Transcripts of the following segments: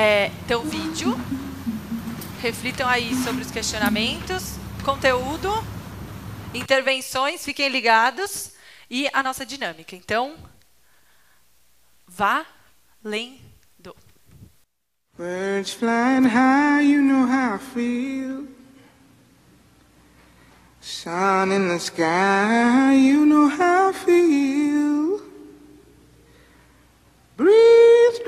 é, ter o vídeo. Reflitam aí sobre os questionamentos, conteúdo, intervenções, fiquem ligados e a nossa dinâmica. Então, vá lendo. Birds flying high, you know how I feel. Sun in the sky, you know how I feel. Breeze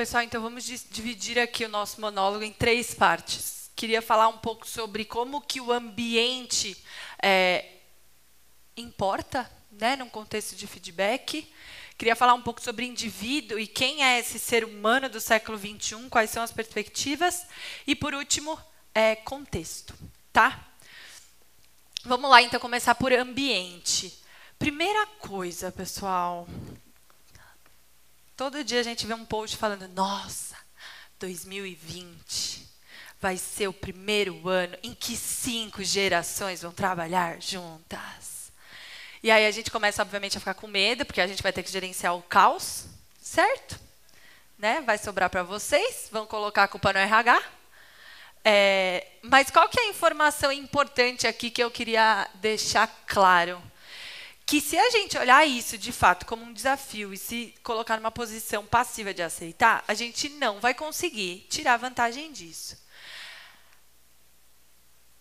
Pessoal, então vamos dividir aqui o nosso monólogo em três partes. Queria falar um pouco sobre como que o ambiente é, importa, né, num contexto de feedback. Queria falar um pouco sobre indivíduo e quem é esse ser humano do século 21, quais são as perspectivas e por último, é, contexto, tá? Vamos lá então começar por ambiente. Primeira coisa, pessoal. Todo dia a gente vê um post falando: "Nossa, 2020 vai ser o primeiro ano em que cinco gerações vão trabalhar juntas." E aí a gente começa, obviamente, a ficar com medo, porque a gente vai ter que gerenciar o caos, certo? Né? Vai sobrar para vocês, vão colocar a culpa no RH. É, mas qual que é a informação importante aqui que eu queria deixar claro? Que se a gente olhar isso de fato como um desafio e se colocar numa posição passiva de aceitar, a gente não vai conseguir tirar vantagem disso.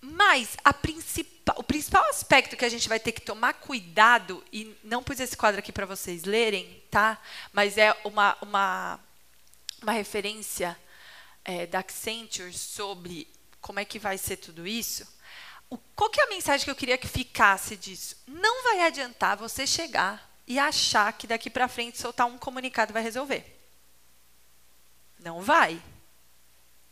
Mas principal, o principal aspecto que a gente vai ter que tomar cuidado, e não pus esse quadro aqui para vocês lerem, tá? mas é uma, uma, uma referência é, da Accenture sobre como é que vai ser tudo isso. Qual que é a mensagem que eu queria que ficasse disso? Não vai adiantar você chegar e achar que daqui para frente soltar um comunicado vai resolver. Não vai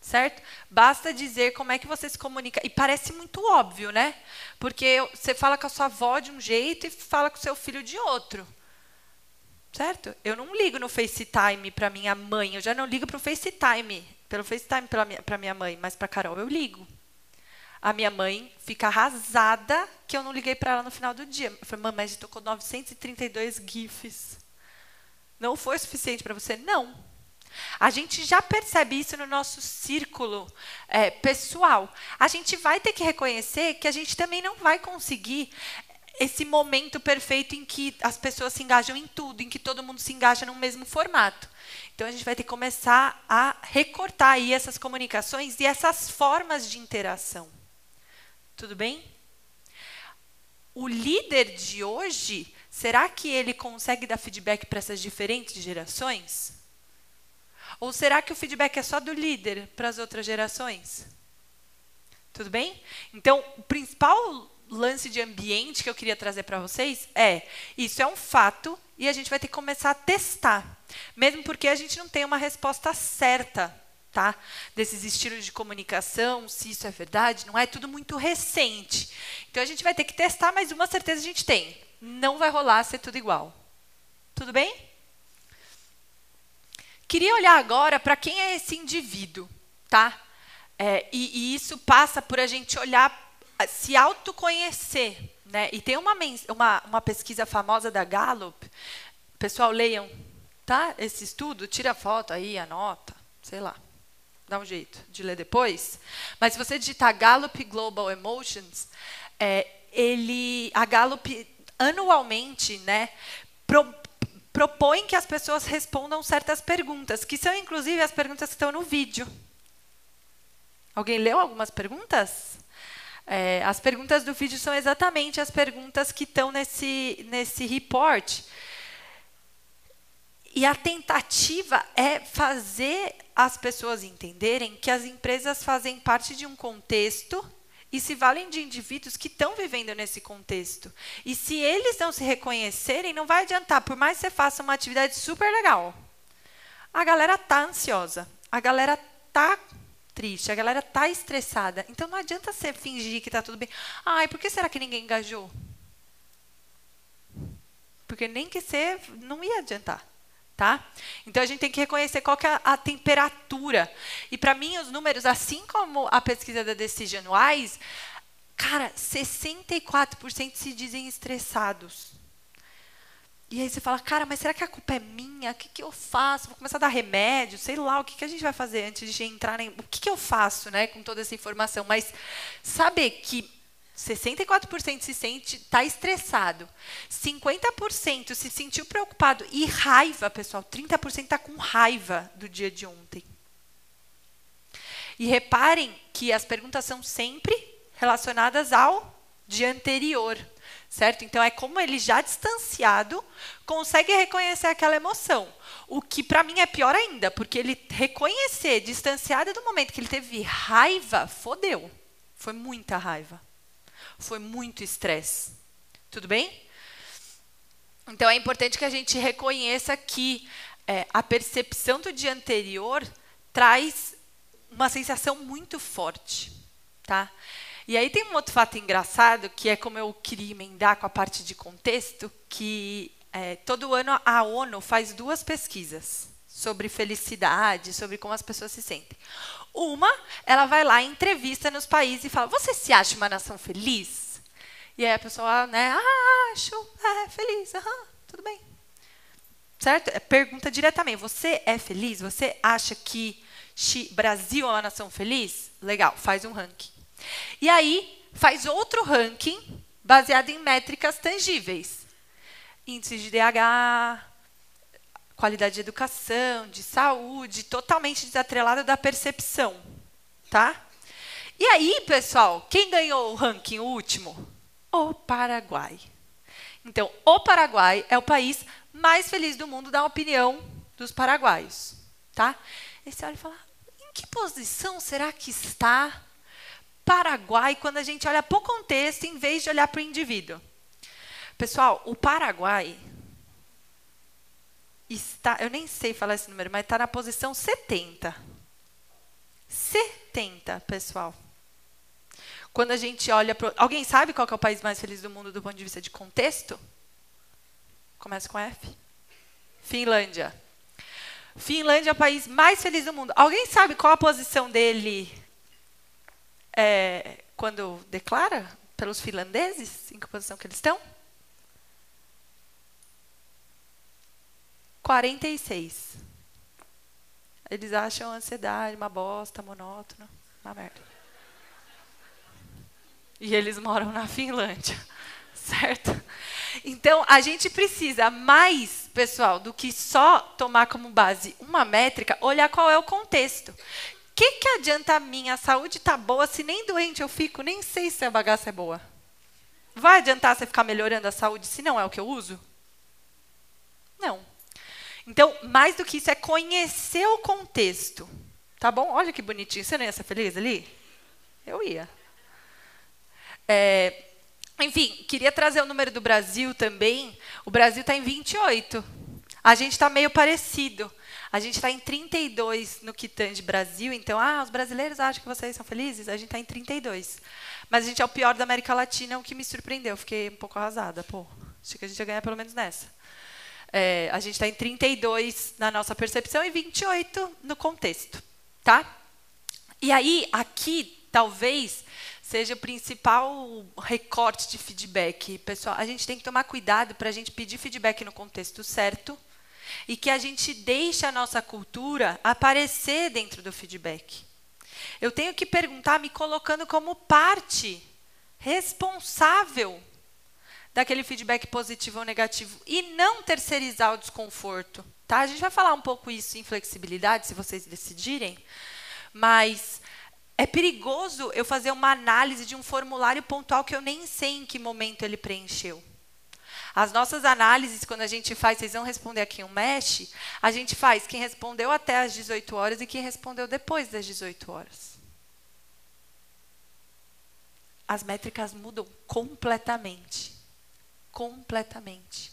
certo? Basta dizer como é que você se comunica. E parece muito óbvio, né? Porque você fala com a sua avó de um jeito e fala com o seu filho de outro. Certo? Eu não ligo no FaceTime para minha mãe, eu já não ligo para o FaceTime, pelo FaceTime para minha, minha mãe, mas para Carol eu ligo. A minha mãe fica arrasada que eu não liguei para ela no final do dia. Eu falei, a gente tocou 932 GIFs. Não foi suficiente para você? Não. A gente já percebe isso no nosso círculo é, pessoal. A gente vai ter que reconhecer que a gente também não vai conseguir esse momento perfeito em que as pessoas se engajam em tudo, em que todo mundo se engaja no mesmo formato. Então a gente vai ter que começar a recortar aí essas comunicações e essas formas de interação. Tudo bem? O líder de hoje, será que ele consegue dar feedback para essas diferentes gerações? Ou será que o feedback é só do líder para as outras gerações? Tudo bem? Então, o principal lance de ambiente que eu queria trazer para vocês é: isso é um fato e a gente vai ter que começar a testar. Mesmo porque a gente não tem uma resposta certa tá? desses estilos de comunicação, se isso é verdade, não é tudo muito recente. Então a gente vai ter que testar, mas uma certeza a gente tem: não vai rolar ser tudo igual. Tudo bem? Queria olhar agora para quem é esse indivíduo, tá? É, e, e, isso passa por a gente olhar, se autoconhecer, né? E tem uma, uma, uma pesquisa famosa da Gallup, pessoal, leiam, tá? Esse estudo, tira foto aí, anota, sei lá, dá um jeito de ler depois. Mas se você digitar Gallup Global Emotions, é, ele, a Gallup anualmente, né, pro, propõe que as pessoas respondam certas perguntas, que são inclusive as perguntas que estão no vídeo. Alguém leu algumas perguntas? É, as perguntas do vídeo são exatamente as perguntas que estão nesse, nesse report. E a tentativa é fazer as pessoas entenderem que as empresas fazem parte de um contexto e se valem de indivíduos que estão vivendo nesse contexto. E se eles não se reconhecerem, não vai adiantar, por mais que você faça uma atividade super legal. A galera tá ansiosa, a galera tá triste, a galera tá estressada. Então não adianta você fingir que está tudo bem. Ai, por que será que ninguém engajou? Porque nem que você não ia adiantar. Tá? Então a gente tem que reconhecer qual que é a temperatura. E para mim os números, assim como a pesquisa da Decision Wise, cara, 64% se dizem estressados. E aí você fala, cara, mas será que a culpa é minha? O que, que eu faço? Vou começar a dar remédio? Sei lá, o que, que a gente vai fazer antes de entrar em... O que, que eu faço né, com toda essa informação? Mas saber que 64% se sente, está estressado. 50% se sentiu preocupado e raiva, pessoal. 30% está com raiva do dia de ontem. E reparem que as perguntas são sempre relacionadas ao dia anterior, certo? Então é como ele já distanciado consegue reconhecer aquela emoção. O que para mim é pior ainda, porque ele reconhecer distanciado do momento que ele teve raiva, fodeu. Foi muita raiva foi muito estresse. Tudo bem? Então é importante que a gente reconheça que é, a percepção do dia anterior traz uma sensação muito forte, tá? E aí tem um outro fato engraçado que é como eu queria emendar com a parte de contexto, que é, todo ano a ONU faz duas pesquisas sobre felicidade, sobre como as pessoas se sentem. Uma, ela vai lá em entrevista nos países e fala: Você se acha uma nação feliz? E aí a pessoa, né, ah, acho, é, feliz, tudo bem. Certo? É, pergunta diretamente: Você é feliz? Você acha que Brasil é uma nação feliz? Legal, faz um ranking. E aí, faz outro ranking baseado em métricas tangíveis. Índice de DH, qualidade de educação, de saúde, totalmente desatrelada da percepção, tá? E aí, pessoal, quem ganhou o ranking último? O Paraguai. Então, o Paraguai é o país mais feliz do mundo, da opinião dos paraguaios, tá? E você olha e fala, em que posição será que está Paraguai quando a gente olha para o contexto em vez de olhar para o indivíduo? Pessoal, o Paraguai está, eu nem sei falar esse número, mas está na posição 70. 70, pessoal. Quando a gente olha para. Alguém sabe qual é o país mais feliz do mundo do ponto de vista de contexto? Começa com F. Finlândia. Finlândia é o país mais feliz do mundo. Alguém sabe qual a posição dele é, quando declara pelos finlandeses? Em que posição que eles estão? 46. Eles acham a ansiedade uma bosta, monótona, uma merda. E eles moram na Finlândia, certo? Então, a gente precisa mais, pessoal, do que só tomar como base uma métrica, olhar qual é o contexto. O que, que adianta a minha saúde tá boa se nem doente eu fico, nem sei se a bagaça é boa? Vai adiantar você ficar melhorando a saúde se não é o que eu uso? Então, mais do que isso, é conhecer o contexto. Tá bom? Olha que bonitinho. Você não ia ser feliz ali? Eu ia. É, enfim, queria trazer o número do Brasil também. O Brasil está em 28. A gente está meio parecido. A gente está em 32 no que tange Brasil. Então, ah, os brasileiros acham que vocês são felizes? A gente está em 32. Mas a gente é o pior da América Latina, o que me surpreendeu. Fiquei um pouco arrasada. Pô, achei que a gente ia ganhar pelo menos nessa. É, a gente está em 32 na nossa percepção e 28 no contexto, tá? E aí, aqui, talvez seja o principal recorte de feedback. Pessoal, a gente tem que tomar cuidado para a gente pedir feedback no contexto certo e que a gente deixe a nossa cultura aparecer dentro do feedback. Eu tenho que perguntar me colocando como parte responsável daquele feedback positivo ou negativo e não terceirizar o desconforto. Tá? A gente vai falar um pouco isso em flexibilidade, se vocês decidirem, mas é perigoso eu fazer uma análise de um formulário pontual que eu nem sei em que momento ele preencheu. As nossas análises, quando a gente faz, vocês vão responder aqui um mesh, a gente faz quem respondeu até às 18 horas e quem respondeu depois das 18 horas. as métricas mudam completamente. Completamente.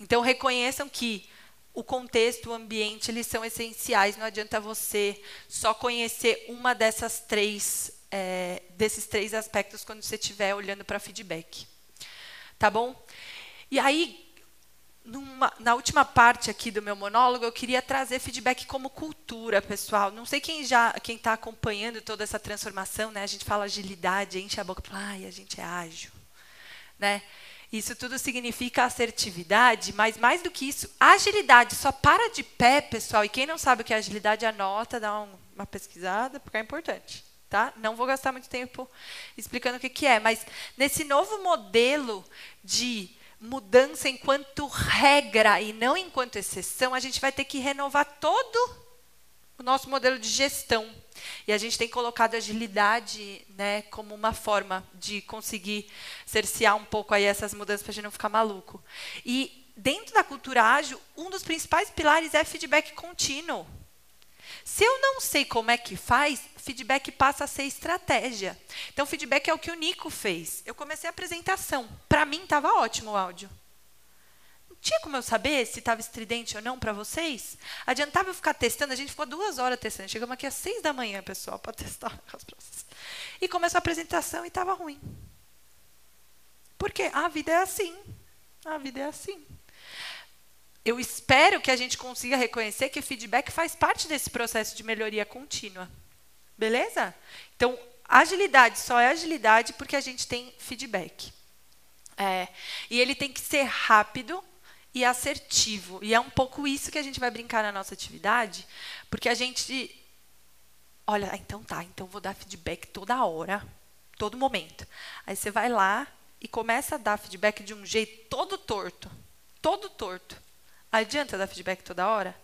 Então, reconheçam que o contexto, o ambiente, eles são essenciais. Não adianta você só conhecer uma dessas três, é, desses três aspectos quando você estiver olhando para feedback. Tá bom? E aí, numa, na última parte aqui do meu monólogo, eu queria trazer feedback como cultura, pessoal. Não sei quem já, quem está acompanhando toda essa transformação, né? A gente fala agilidade, enche a boca, ai, a gente é ágil, né? Isso tudo significa assertividade, mas mais do que isso, agilidade só para de pé, pessoal. E quem não sabe o que é agilidade, anota, dá um, uma pesquisada, porque é importante. Tá? Não vou gastar muito tempo explicando o que, que é, mas nesse novo modelo de mudança enquanto regra e não enquanto exceção, a gente vai ter que renovar todo o nosso modelo de gestão. E a gente tem colocado agilidade né, como uma forma de conseguir cercear um pouco aí essas mudanças para a gente não ficar maluco. E dentro da cultura ágil, um dos principais pilares é feedback contínuo. Se eu não sei como é que faz, feedback passa a ser estratégia. Então, feedback é o que o Nico fez. Eu comecei a apresentação. Para mim, estava ótimo o áudio tinha como eu saber se estava estridente ou não para vocês? Adiantava eu ficar testando? A gente ficou duas horas testando. Chegamos aqui às seis da manhã, pessoal, para testar. E começou a apresentação e estava ruim. Por quê? A vida é assim. A vida é assim. Eu espero que a gente consiga reconhecer que feedback faz parte desse processo de melhoria contínua. Beleza? Então, agilidade só é agilidade porque a gente tem feedback. É, e ele tem que ser rápido, e assertivo. E é um pouco isso que a gente vai brincar na nossa atividade, porque a gente. Olha, ah, então tá, então vou dar feedback toda hora, todo momento. Aí você vai lá e começa a dar feedback de um jeito todo torto. Todo torto. Adianta dar feedback toda hora?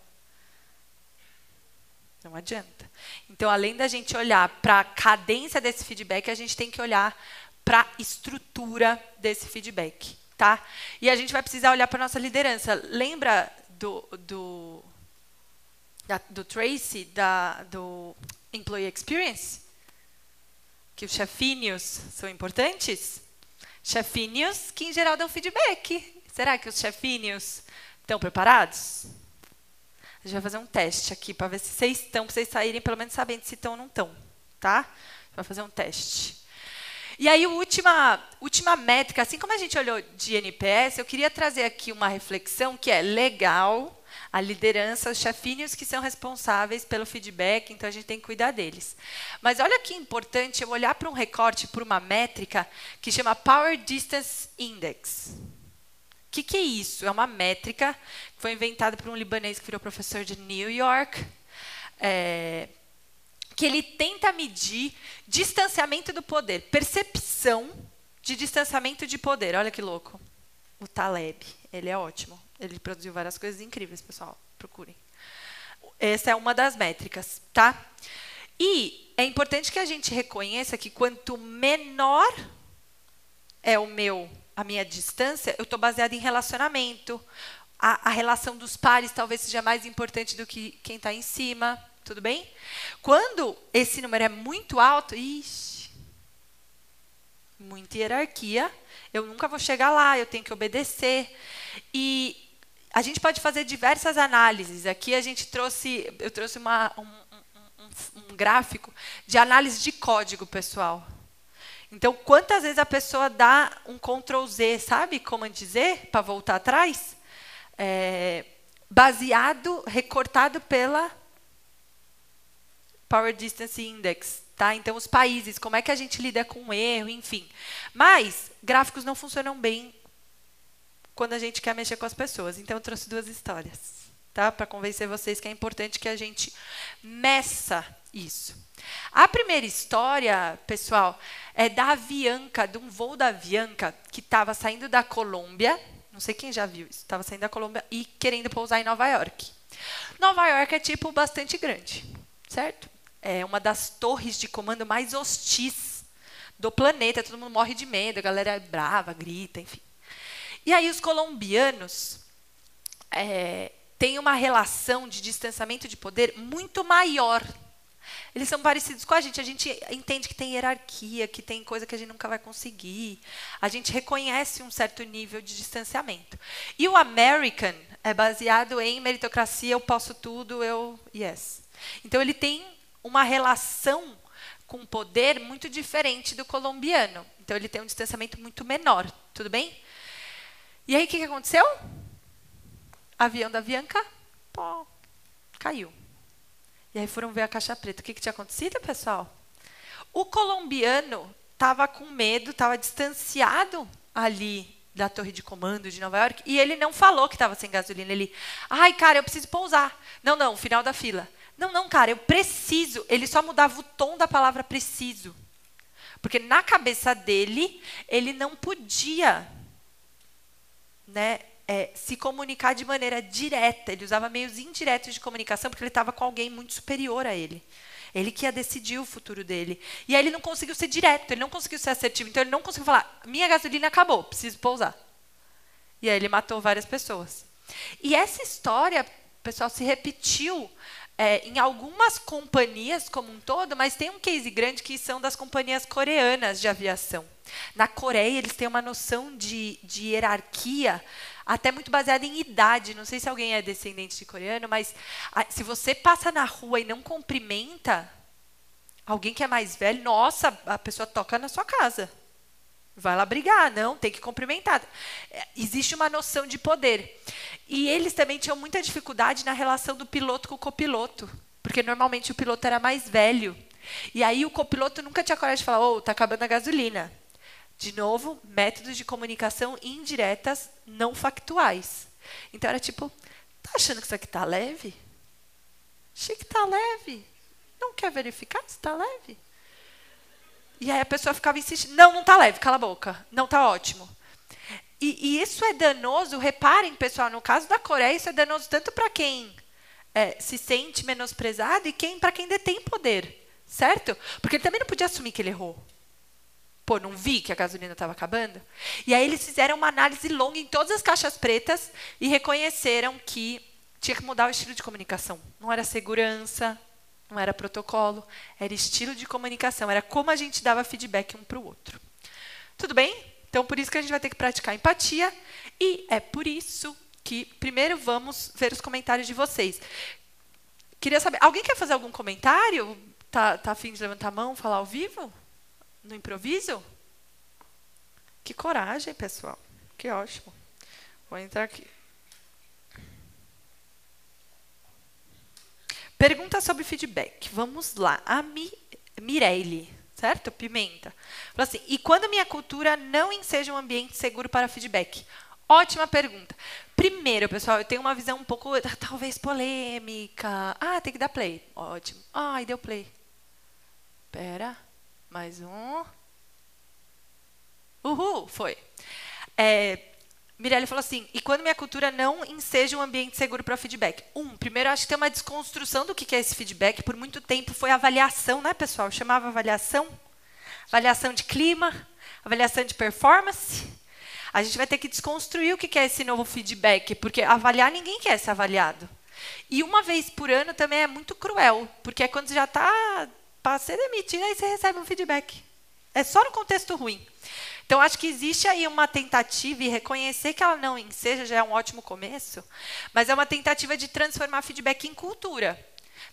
Não adianta. Então, além da gente olhar para a cadência desse feedback, a gente tem que olhar para a estrutura desse feedback tá? E a gente vai precisar olhar para nossa liderança. Lembra do, do, da, do Tracy, da, do Employee Experience? Que os chefinhos são importantes? Chefinhos que, em geral, dão feedback. Será que os chefinhos estão preparados? A gente vai fazer um teste aqui para ver se vocês estão, para vocês saírem pelo menos sabendo se estão ou não estão, tá? Vai fazer um teste. E aí, última, última métrica, assim como a gente olhou de NPS, eu queria trazer aqui uma reflexão que é legal, a liderança, os chefinhos que são responsáveis pelo feedback, então a gente tem que cuidar deles. Mas olha que importante eu olhar para um recorte, para uma métrica que chama Power Distance Index. O que, que é isso? É uma métrica que foi inventada por um libanês que virou professor de New York. É, que ele tenta medir distanciamento do poder, percepção de distanciamento de poder. Olha que louco. O Taleb, ele é ótimo. Ele produziu várias coisas incríveis, pessoal. Procurem. Essa é uma das métricas, tá? E é importante que a gente reconheça que quanto menor é o meu, a minha distância, eu estou baseada em relacionamento. A, a relação dos pares talvez seja mais importante do que quem está em cima. Tudo bem? Quando esse número é muito alto, ixi, muita hierarquia, eu nunca vou chegar lá, eu tenho que obedecer. E a gente pode fazer diversas análises. Aqui a gente trouxe, eu trouxe uma, um, um, um gráfico de análise de código, pessoal. Então, quantas vezes a pessoa dá um Ctrl Z, sabe? Como dizer, para voltar atrás? É, baseado, recortado pela Power Distance Index, tá? Então, os países, como é que a gente lida com o erro, enfim. Mas, gráficos não funcionam bem quando a gente quer mexer com as pessoas. Então, eu trouxe duas histórias, tá? Para convencer vocês que é importante que a gente meça isso. A primeira história, pessoal, é da Avianca, de um voo da Avianca que estava saindo da Colômbia. Não sei quem já viu isso. Estava saindo da Colômbia e querendo pousar em Nova York. Nova York é tipo bastante grande, certo? É uma das torres de comando mais hostis do planeta. Todo mundo morre de medo, a galera é brava, grita, enfim. E aí os colombianos é, têm uma relação de distanciamento de poder muito maior. Eles são parecidos com a gente. A gente entende que tem hierarquia, que tem coisa que a gente nunca vai conseguir. A gente reconhece um certo nível de distanciamento. E o American é baseado em meritocracia, eu posso tudo, eu yes. Então ele tem uma relação com poder muito diferente do colombiano. Então ele tem um distanciamento muito menor, tudo bem? E aí o que, que aconteceu? Avião da Bianca, pô, caiu. E aí foram ver a caixa preta. O que, que tinha acontecido, pessoal? O colombiano estava com medo, estava distanciado ali da torre de comando de Nova York e ele não falou que estava sem gasolina. Ele, ai, cara, eu preciso pousar. Não, não, final da fila. Não, não, cara, eu preciso. Ele só mudava o tom da palavra preciso. Porque na cabeça dele, ele não podia né, é, se comunicar de maneira direta. Ele usava meios indiretos de comunicação porque ele estava com alguém muito superior a ele. Ele que ia decidir o futuro dele. E aí ele não conseguiu ser direto, ele não conseguiu ser assertivo. Então ele não conseguiu falar: minha gasolina acabou, preciso pousar. E aí ele matou várias pessoas. E essa história, pessoal, se repetiu é, em algumas companhias como um todo, mas tem um case grande que são das companhias coreanas de aviação. Na Coreia, eles têm uma noção de, de hierarquia até muito baseada em idade. Não sei se alguém é descendente de coreano, mas a, se você passa na rua e não cumprimenta alguém que é mais velho, nossa, a pessoa toca na sua casa. Vai lá brigar, não, tem que cumprimentar. É, existe uma noção de poder. E eles também tinham muita dificuldade na relação do piloto com o copiloto, porque normalmente o piloto era mais velho. E aí o copiloto nunca tinha coragem de falar: "Ô, oh, tá acabando a gasolina". De novo, métodos de comunicação indiretas, não factuais. Então era tipo, tá achando que isso aqui tá leve? Achei que tá leve. Não quer verificar se tá leve? E aí a pessoa ficava insistindo, não, não tá leve, cala a boca. Não tá ótimo. E, e isso é danoso, reparem, pessoal, no caso da Coreia, isso é danoso tanto para quem é, se sente menosprezado e quem para quem detém poder, certo? Porque ele também não podia assumir que ele errou. Pô, não vi que a gasolina estava acabando? E aí eles fizeram uma análise longa em todas as caixas pretas e reconheceram que tinha que mudar o estilo de comunicação. Não era segurança, não era protocolo, era estilo de comunicação, era como a gente dava feedback um para o outro. Tudo bem? Então, por isso que a gente vai ter que praticar empatia e é por isso que primeiro vamos ver os comentários de vocês. Queria saber, alguém quer fazer algum comentário? Tá, tá afim de levantar a mão, falar ao vivo? no improviso? Que coragem, pessoal. Que ótimo. Vou entrar aqui. Pergunta sobre feedback. Vamos lá. A Mi, Mirelle, certo? Pimenta. Fala assim: e quando minha cultura não enseja um ambiente seguro para feedback? Ótima pergunta. Primeiro, pessoal, eu tenho uma visão um pouco, talvez, polêmica. Ah, tem que dar play. Ótimo. Ai, deu play. Pera. Mais um. Uhul, foi. É, Mirelle falou assim: e quando minha cultura não enseja um ambiente seguro para feedback? Um, primeiro, acho que tem uma desconstrução do que é esse feedback. Por muito tempo foi avaliação, né, pessoal? Chamava avaliação. Avaliação de clima, avaliação de performance. A gente vai ter que desconstruir o que é esse novo feedback, porque avaliar ninguém quer ser avaliado. E uma vez por ano também é muito cruel, porque é quando já está para ser demitido, aí você recebe um feedback. É só no contexto ruim. Então, acho que existe aí uma tentativa, e reconhecer que ela não enseja já é um ótimo começo, mas é uma tentativa de transformar feedback em cultura.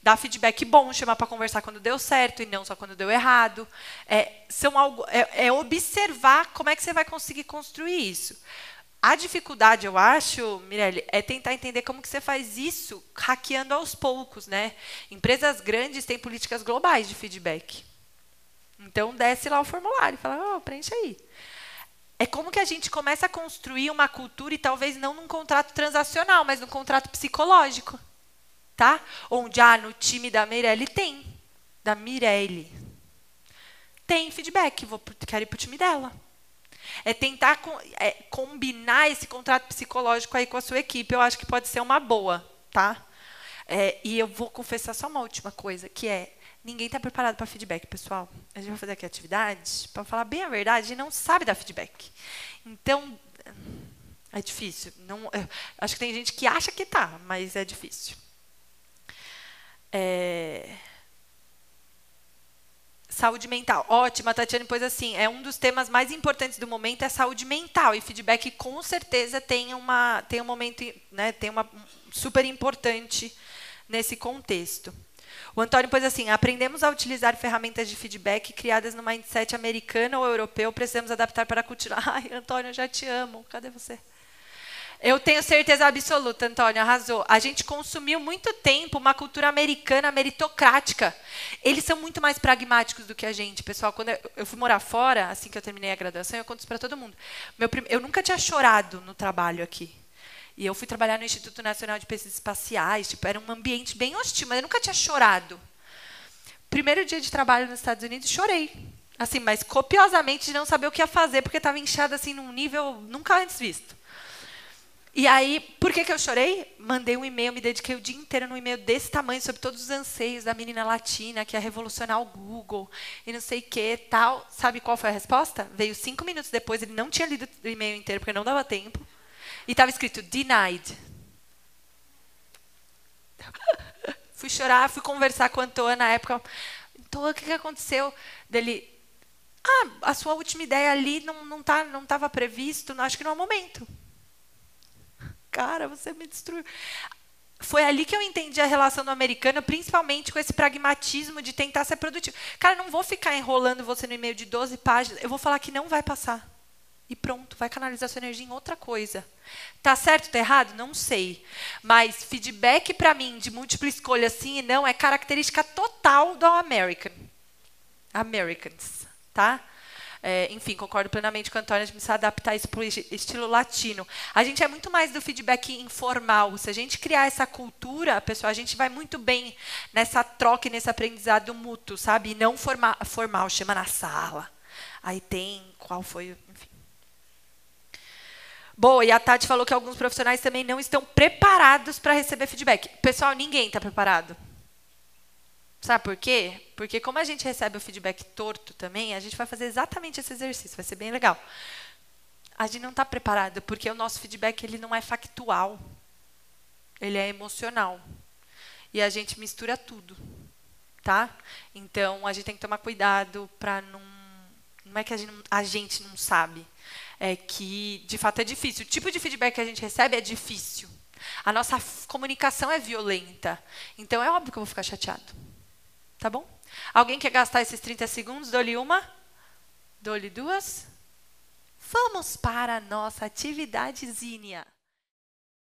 Dar feedback bom, chamar para conversar quando deu certo e não só quando deu errado. É, são algo, é, é observar como é que você vai conseguir construir isso. A dificuldade, eu acho, Mirelle, é tentar entender como que você faz isso hackeando aos poucos, né? Empresas grandes têm políticas globais de feedback. Então, desce lá o formulário e fala, oh, preenche aí. É como que a gente começa a construir uma cultura, e talvez não num contrato transacional, mas num contrato psicológico. Tá? Onde, ah, no time da Mirelle tem. Da Mirelle. Tem feedback, vou, quero ir para o time dela. É tentar é, combinar esse contrato psicológico aí com a sua equipe. Eu acho que pode ser uma boa, tá? É, e eu vou confessar só uma última coisa, que é ninguém está preparado para feedback, pessoal. A gente vai fazer aqui atividade, para falar bem a verdade, gente não sabe dar feedback. Então, é difícil. Não, acho que tem gente que acha que tá, mas é difícil. É... Saúde mental. Ótima, a Tatiane pôs assim, é um dos temas mais importantes do momento é saúde mental e feedback com certeza tem uma tem um momento, né, tem uma super importante nesse contexto. O Antônio pôs assim: aprendemos a utilizar ferramentas de feedback criadas no mindset americano ou europeu, precisamos adaptar para cultura. Ai, Antônio, eu já te amo. Cadê você? Eu tenho certeza absoluta, Antônio, arrasou. A gente consumiu muito tempo uma cultura americana meritocrática. Eles são muito mais pragmáticos do que a gente, pessoal. Quando eu fui morar fora, assim que eu terminei a graduação, eu conto isso para todo mundo. Meu, eu nunca tinha chorado no trabalho aqui. E eu fui trabalhar no Instituto Nacional de Pesquisas Espaciais, tipo, era um ambiente bem hostil, mas eu nunca tinha chorado. Primeiro dia de trabalho nos Estados Unidos, chorei. Assim, mas copiosamente de não saber o que ia fazer, porque estava inchada assim num nível nunca antes visto. E aí, por que, que eu chorei? Mandei um e-mail, me dediquei o dia inteiro num e-mail desse tamanho sobre todos os anseios da menina latina que ia revolucionar o Google e não sei o que tal. Sabe qual foi a resposta? Veio cinco minutos depois, ele não tinha lido o e-mail inteiro porque não dava tempo. E estava escrito denied. fui chorar, fui conversar com o Antônio na época. Antônio, o que, que aconteceu? Dele, ah, a sua última ideia ali não não tá, não estava previsto, acho que não é o momento cara, você me destruiu. Foi ali que eu entendi a relação do americano, principalmente com esse pragmatismo de tentar ser produtivo. Cara, não vou ficar enrolando você no e-mail de 12 páginas, eu vou falar que não vai passar. E pronto, vai canalizar sua energia em outra coisa. Tá certo, tá errado? Não sei. Mas feedback para mim de múltipla escolha sim e não é característica total do American. Americans, tá? É, enfim, concordo plenamente com a Antônia, gente precisa adaptar isso para o estilo latino. A gente é muito mais do feedback informal. Se a gente criar essa cultura, pessoal, a gente vai muito bem nessa troca e nesse aprendizado mútuo, sabe? E não forma, formal, chama na sala. Aí tem, qual foi, enfim. Boa, e a Tati falou que alguns profissionais também não estão preparados para receber feedback. Pessoal, ninguém está preparado. Sabe por quê? Porque como a gente recebe o feedback torto também, a gente vai fazer exatamente esse exercício, vai ser bem legal. A gente não está preparado, porque o nosso feedback ele não é factual. Ele é emocional. E a gente mistura tudo, tá? Então, a gente tem que tomar cuidado para não... Não é que a gente não, a gente não sabe. É que, de fato, é difícil. O tipo de feedback que a gente recebe é difícil. A nossa comunicação é violenta. Então, é óbvio que eu vou ficar chateado. Tá bom? Alguém quer gastar esses 30 segundos? Dou-lhe uma? Dou-lhe duas? Vamos para a nossa atividadezinha.